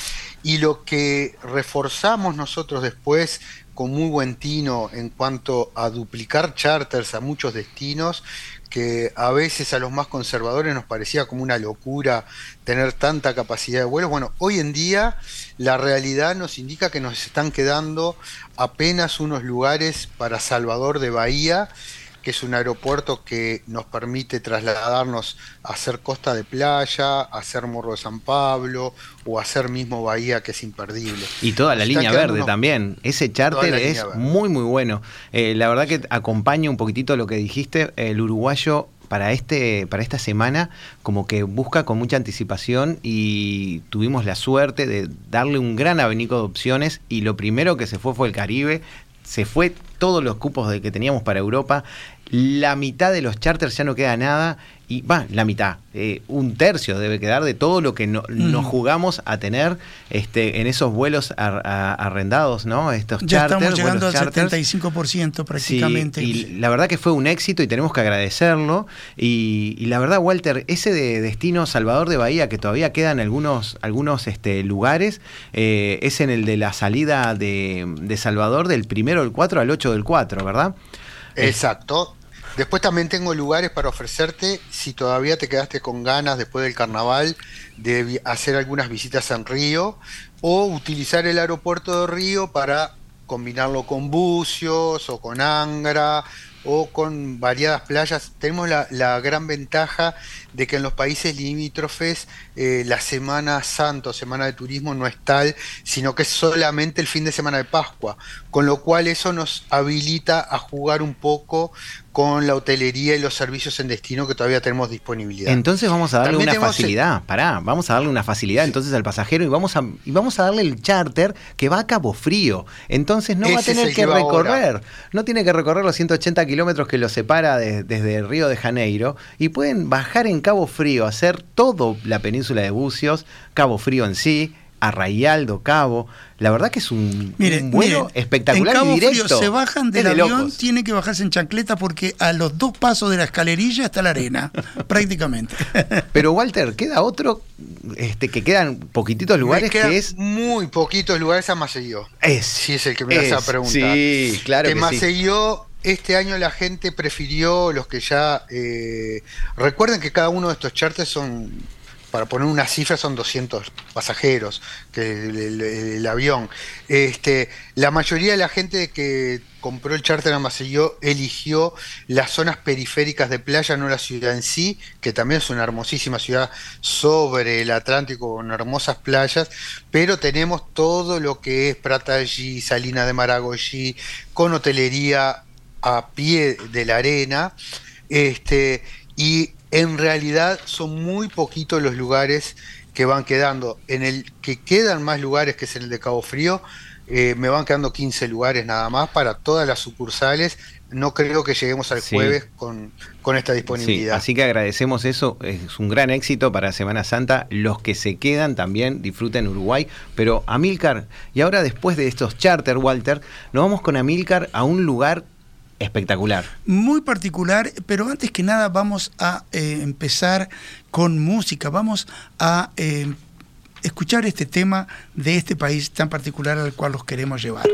Y lo que reforzamos nosotros después con muy buen tino en cuanto a duplicar charters a muchos destinos que a veces a los más conservadores nos parecía como una locura tener tanta capacidad de vuelos. Bueno, hoy en día la realidad nos indica que nos están quedando apenas unos lugares para Salvador de Bahía que es un aeropuerto que nos permite trasladarnos a hacer Costa de Playa, a hacer Morro de San Pablo o a hacer mismo Bahía, que es imperdible. Y toda la línea verde también. Ese charter es muy, muy bueno. Eh, la verdad que acompaña un poquitito lo que dijiste. El uruguayo para este para esta semana como que busca con mucha anticipación y tuvimos la suerte de darle un gran abanico de opciones y lo primero que se fue fue el Caribe. Se fue todos los cupos de que teníamos para Europa. La mitad de los charters ya no queda nada y va, la mitad, eh, un tercio debe quedar de todo lo que no, mm. nos jugamos a tener este, en esos vuelos arrendados, ¿no? Estos ya estamos llegando al 75% prácticamente. y la verdad que fue un éxito y tenemos que agradecerlo. Y, la verdad, Walter, ese de destino Salvador de Bahía, que todavía quedan algunos, algunos este, lugares, eh, es en el de la salida de, de Salvador del primero del 4 al 8 del 4, ¿verdad? Exacto. Después también tengo lugares para ofrecerte si todavía te quedaste con ganas después del carnaval de hacer algunas visitas en Río o utilizar el aeropuerto de Río para combinarlo con Bucios o con Angra o con variadas playas. Tenemos la, gran ventaja de que en los países limítrofes eh, la Semana Santa o Semana de Turismo no es tal, sino que es solamente el fin de semana de Pascua, con lo cual eso nos habilita a jugar un poco con la hotelería y los servicios en destino que todavía tenemos disponibilidad. Entonces vamos a darle una facilidad, pará, vamos a darle una facilidad entonces al pasajero y vamos a y vamos a darle el charter que va a Cabo Frío. Entonces no va a tener que recorrer, no tiene que recorrer los 180 kilómetros que lo separa desde Río de Janeiro y pueden bajar en Cabo Frío, hacer toda la península de Bucios, Cabo Frío en sí, Arraialdo, Cabo. La verdad que es un, vuelo espectacular en Cabo y directo. Frío se bajan del avión, tienen que bajarse en chancleta porque a los dos pasos de la escalerilla está la arena, prácticamente. Pero Walter, queda otro, este, que quedan poquititos lugares que es muy poquitos lugares a Maceió. Es, si es el que me vas a preguntar. Sí, claro. que Maceió este año la gente prefirió los que ya... Eh, recuerden que cada uno de estos charters son, para poner una cifra, son 200 pasajeros que el, avión. Este, la mayoría de la gente que compró el charter a eligió las zonas periféricas de playa, no la ciudad en sí, que también es una hermosísima ciudad sobre el Atlántico con hermosas playas, pero tenemos todo lo que es Pratallí, Salina de Maragogi, con hotelería a pie de la arena, este, y en realidad son muy poquitos los lugares que van quedando. En el que quedan más lugares, que es en el de Cabo Frío, eh, me van quedando 15 lugares nada más para todas las sucursales. No creo que lleguemos al jueves con, con, esta disponibilidad. así que agradecemos eso, es un gran éxito para Semana Santa. Los que se quedan también disfruten Uruguay. Pero Amilcar, y ahora después de estos charter, Walter, nos vamos con Amilcar a un lugar espectacular. Muy particular, pero antes que nada vamos a eh, empezar con música, vamos a eh, escuchar este tema de este país tan particular al cual los queremos llevar.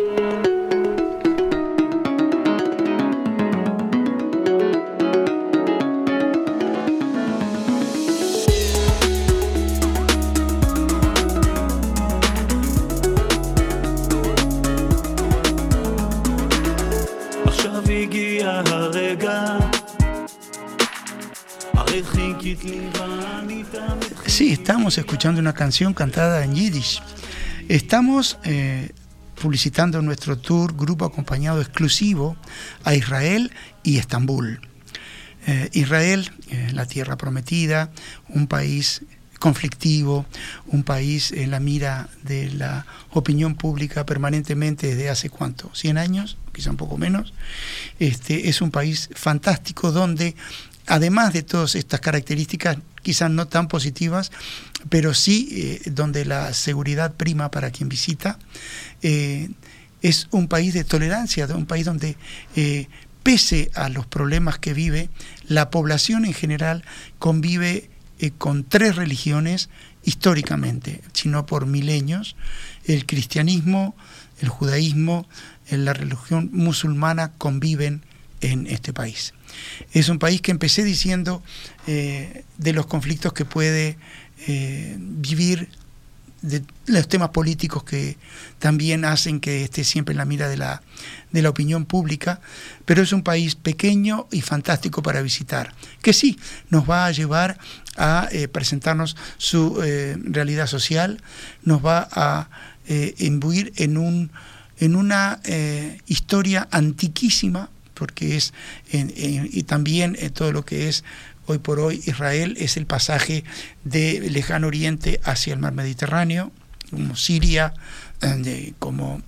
Estamos escuchando una canción cantada en Yiddish. Estamos eh, publicitando nuestro tour grupo acompañado exclusivo a Israel y Estambul. Eh, Israel, eh, la tierra prometida, un país conflictivo, un país en la mira de la opinión pública permanentemente desde hace cuánto, 100 años, quizá un poco menos. Este, es un país fantástico donde además de todas estas características, quizás no tan positivas, pero sí eh, donde la seguridad prima para quien visita, eh, es un país de tolerancia, un país donde, eh, pese a los problemas que vive, la población en general convive con tres religiones históricamente, sino por milenios, el cristianismo, el judaísmo, la religión musulmana conviven en este país. Es un país que empecé diciendo eh, de los conflictos que puede eh, vivir, de los temas políticos que también hacen que esté siempre en la mira de la, de la opinión pública, pero es un país pequeño y fantástico para visitar, que sí nos va a llevar a eh, presentarnos su realidad social, nos va a imbuir en, un, en una historia antiquísima, porque es, y también eh, todo lo que es hoy por hoy Israel es el pasaje de lejano oriente hacia el mar Mediterráneo, como Siria, eh, como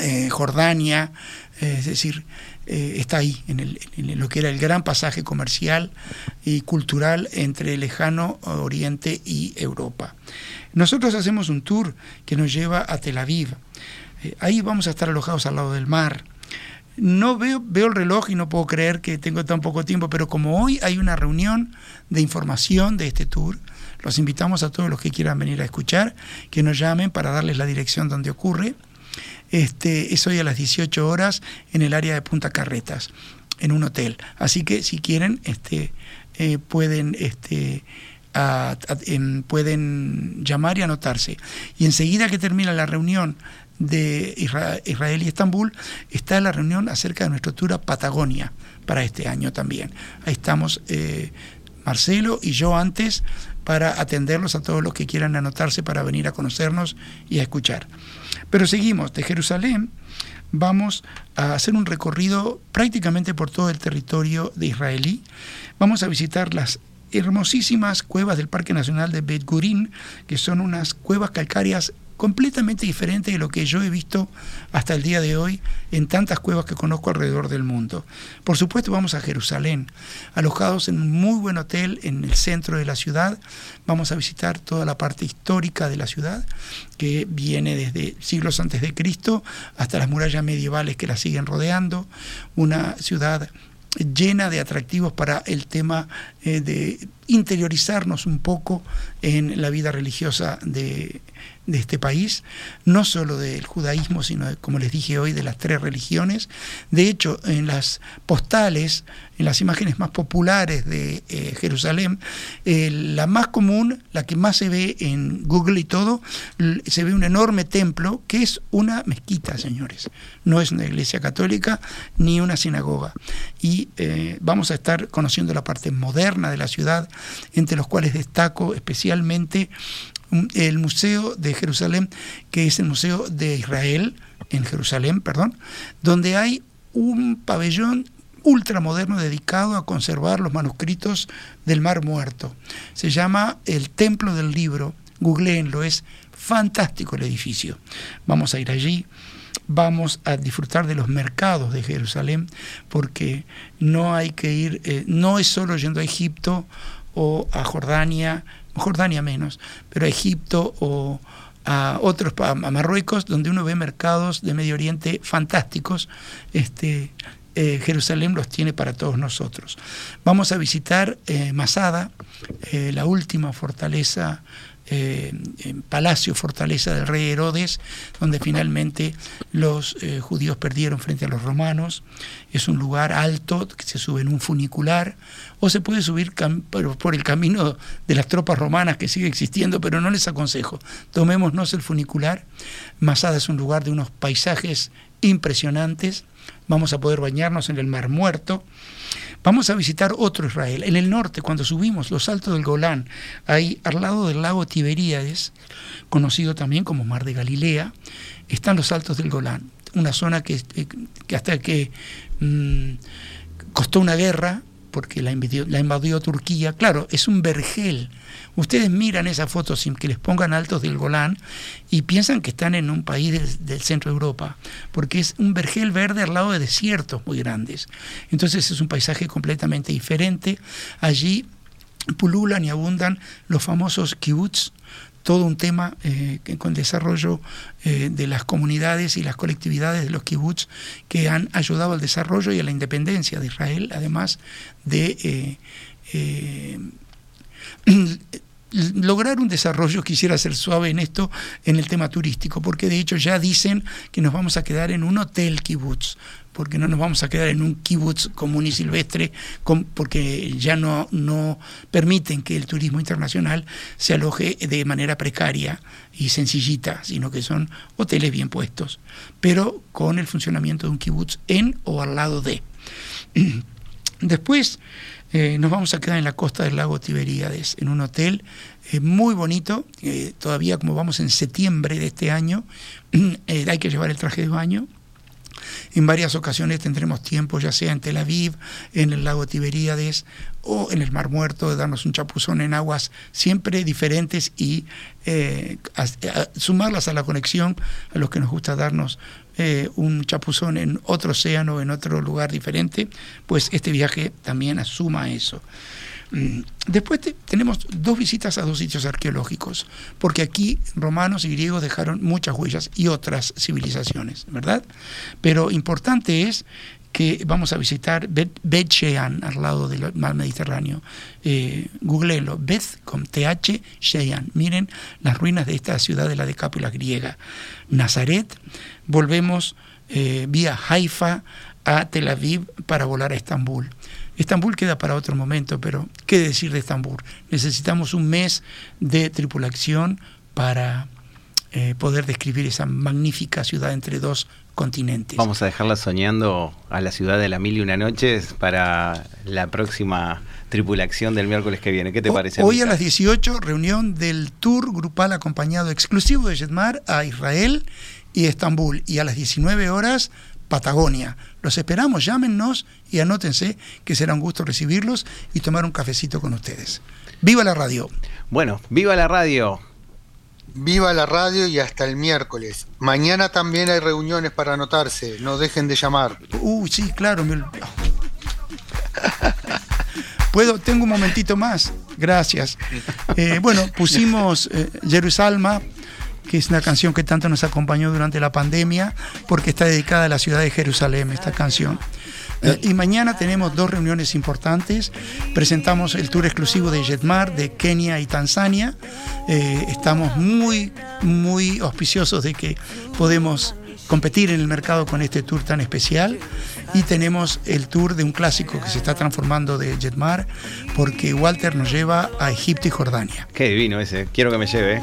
eh, Jordania, es decir, está ahí, en, lo que era el gran pasaje comercial y cultural entre el lejano oriente y Europa. Nosotros hacemos un tour que nos lleva a Tel Aviv. ahí vamos a estar alojados al lado del mar no veo, veo el reloj y no puedo creer que tengo tan poco tiempo, pero como hoy hay una reunión de información de este tour, los invitamos a todos los que quieran venir a escuchar, que nos llamen para darles la dirección donde ocurre. Este, es hoy a las 18 horas en el área de Punta Carretas, en un hotel. Así que si quieren, este, eh, pueden, este, pueden llamar y anotarse. Y enseguida que termina la reunión de Israel y Estambul, está la reunión acerca de nuestra tour Patagonia para este año también. Ahí estamos eh, Marcelo y yo antes para atenderlos a todos los que quieran anotarse para venir a conocernos y a escuchar. Pero seguimos, de Jerusalén vamos a hacer un recorrido prácticamente por todo el territorio de Israelí. Vamos a visitar las hermosísimas cuevas del Parque Nacional de Bet Gurin, que son unas cuevas calcáreas completamente diferente de lo que yo he visto hasta el día de hoy en tantas cuevas que conozco alrededor del mundo. Por supuesto vamos a Jerusalén, alojados en un muy buen hotel en el centro de la ciudad. Vamos a visitar toda la parte histórica de la ciudad, que viene desde siglos antes de Cristo hasta las murallas medievales que la siguen rodeando. Una ciudad llena de atractivos para el tema eh, de interiorizarnos un poco en la vida religiosa de, de este país, no solo del judaísmo, sino, como les dije hoy, de las tres religiones. De hecho, en las postales, en las imágenes más populares de eh, Jerusalén, eh, la más común, la que más se ve en Google y todo, se ve un enorme templo que es una mezquita, señores. No es una iglesia católica ni una sinagoga. Y eh, vamos a estar conociendo la parte moderna de la ciudad, entre los cuales destaco especialmente el Museo de Jerusalén, que es el Museo de Israel, en Jerusalén, perdón, donde hay un pabellón ultramoderno dedicado a conservar los manuscritos del Mar Muerto. Se llama el Templo del Libro, googleenlo, es fantástico el edificio. Vamos a ir allí, vamos a disfrutar de los mercados de Jerusalén, porque no hay que ir, eh, no es solo yendo a Egipto o a Jordania, Jordania menos, pero a Egipto o a otros, a Marruecos, donde uno ve mercados de Medio Oriente fantásticos. Este, eh, Jerusalén los tiene para todos nosotros. Vamos a visitar eh, Masada, eh, la última fortaleza eh, palacio, fortaleza del rey Herodes, donde finalmente los eh, judíos perdieron frente a los romanos. Es un lugar alto que se sube en un funicular o se puede subir por el camino de las tropas romanas que sigue existiendo, pero no les aconsejo. Tomémonos el funicular. Masada es un lugar de unos paisajes impresionantes. Vamos a poder bañarnos en el Mar Muerto. Vamos a visitar otro Israel. En el norte, cuando subimos los altos del Golán, ahí al lado del lago Tiberíades, conocido también como Mar de Galilea, están los altos del Golán, una zona que, eh, hasta que mm, costó una guerra, porque la invadió, Turquía, claro, es un vergel Ustedes miran esas fotos sin que les pongan altos del Golán y piensan que están en un país del, centro de Europa, porque es un vergel verde al lado de desiertos muy grandes. Entonces es un paisaje completamente diferente. Allí pululan y abundan los famosos kibbutz, todo un tema eh, con desarrollo eh, de las comunidades y las colectividades de los kibbutz que han ayudado al desarrollo y a la independencia de Israel, además de eh, lograr un desarrollo, quisiera ser suave en esto, en el tema turístico, porque de hecho ya dicen que nos vamos a quedar en un hotel kibutz, porque no nos vamos a quedar en un kibutz común y silvestre, porque ya no, no permiten que el turismo internacional se aloje de manera precaria y sencillita, sino que son hoteles bien puestos, pero con el funcionamiento de un kibutz en o al lado de. Después, eh, nos vamos a quedar en la costa del lago Tiberíades, en un hotel eh, muy bonito. Eh, todavía como vamos en septiembre de este año, hay que llevar el traje de baño. En varias ocasiones tendremos tiempo, ya sea en Tel Aviv, en el lago Tiberíades o en el Mar Muerto, de darnos un chapuzón en aguas siempre diferentes y sumarlas a la conexión a los que nos gusta darnos eh, un chapuzón en otro océano, en otro lugar diferente, pues este viaje también asuma eso. Después tenemos dos visitas a dos sitios arqueológicos, porque aquí romanos y griegos dejaron muchas huellas y otras civilizaciones, ¿verdad? Pero importante es que vamos a visitar Bet, Shean, al lado del mar Mediterráneo. Eh, googleenlo, Bet con Shean. Miren las ruinas de esta ciudad de la decápula griega. Nazaret, volvemos eh, vía Haifa a Tel Aviv para volar a Estambul. Estambul queda para otro momento, pero ¿qué decir de Estambul? Necesitamos un mes de tripulación para eh, poder describir esa magnífica ciudad entre dos continentes. Vamos a dejarla soñando a la ciudad de la mil y una noches para la próxima tripulación del miércoles que viene. ¿Qué te parece? Hoy a las 18, reunión del tour grupal acompañado exclusivo de Jetmar a Israel y Estambul. Y a las 19 horas, Patagonia. Los esperamos, llámenos y anótense que será un gusto recibirlos y tomar un cafecito con ustedes. ¡Viva la radio! Bueno, viva la radio. Viva la radio y hasta el miércoles. Mañana también hay reuniones para anotarse, no dejen de llamar. Uy, sí, claro. Puedo, tengo un momentito más. Gracias. Eh, bueno, pusimos eh, Jerusalma, que es una canción que tanto nos acompañó durante la pandemia, porque está dedicada a la ciudad de Jerusalén, esta canción. Eh, y mañana tenemos dos reuniones importantes. Presentamos el tour exclusivo de Jetmar de Kenia y Tanzania. Eh, estamos muy, muy auspiciosos de que podemos competir en el mercado con este tour tan especial y tenemos el tour de un clásico que se está transformando de Jetmar porque Walter nos lleva a Egipto y Jordania. Qué divino ese, quiero que me lleve.